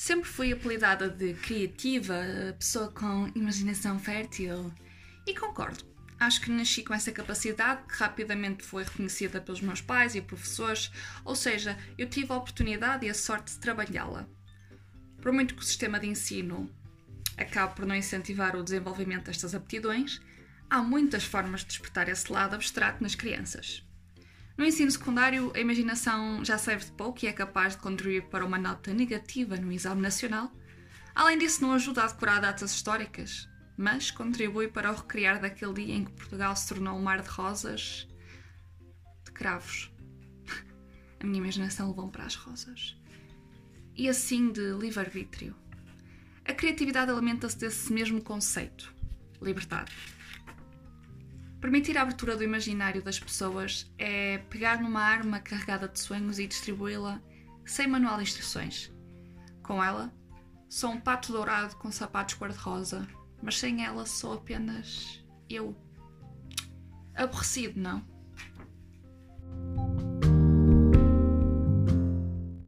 Sempre fui apelidada de criativa, pessoa com imaginação fértil. E concordo. Acho que nasci com essa capacidade que rapidamente foi reconhecida pelos meus pais e professores, ou seja, eu tive a oportunidade e a sorte de trabalhá-la. Por muito que o sistema de ensino acabe por não incentivar o desenvolvimento destas aptidões, há muitas formas de despertar esse lado abstrato nas crianças. No ensino secundário, a imaginação já serve de pouco e é capaz de contribuir para uma nota negativa no exame nacional. Além disso, não ajuda a decorar datas históricas, mas contribui para o recriar daquele dia em que Portugal se tornou um mar de rosas, de cravos. A minha imaginação levou para as rosas. E assim de livre-arbítrio. A criatividade alimenta-se desse mesmo conceito, liberdade. Permitir a abertura do imaginário das pessoas é pegar numa arma carregada de sonhos e distribuí-la sem manual de instruções. Com ela, sou um pato dourado com sapatos cor-de-rosa, mas sem ela sou apenas eu. Aborrecido, não?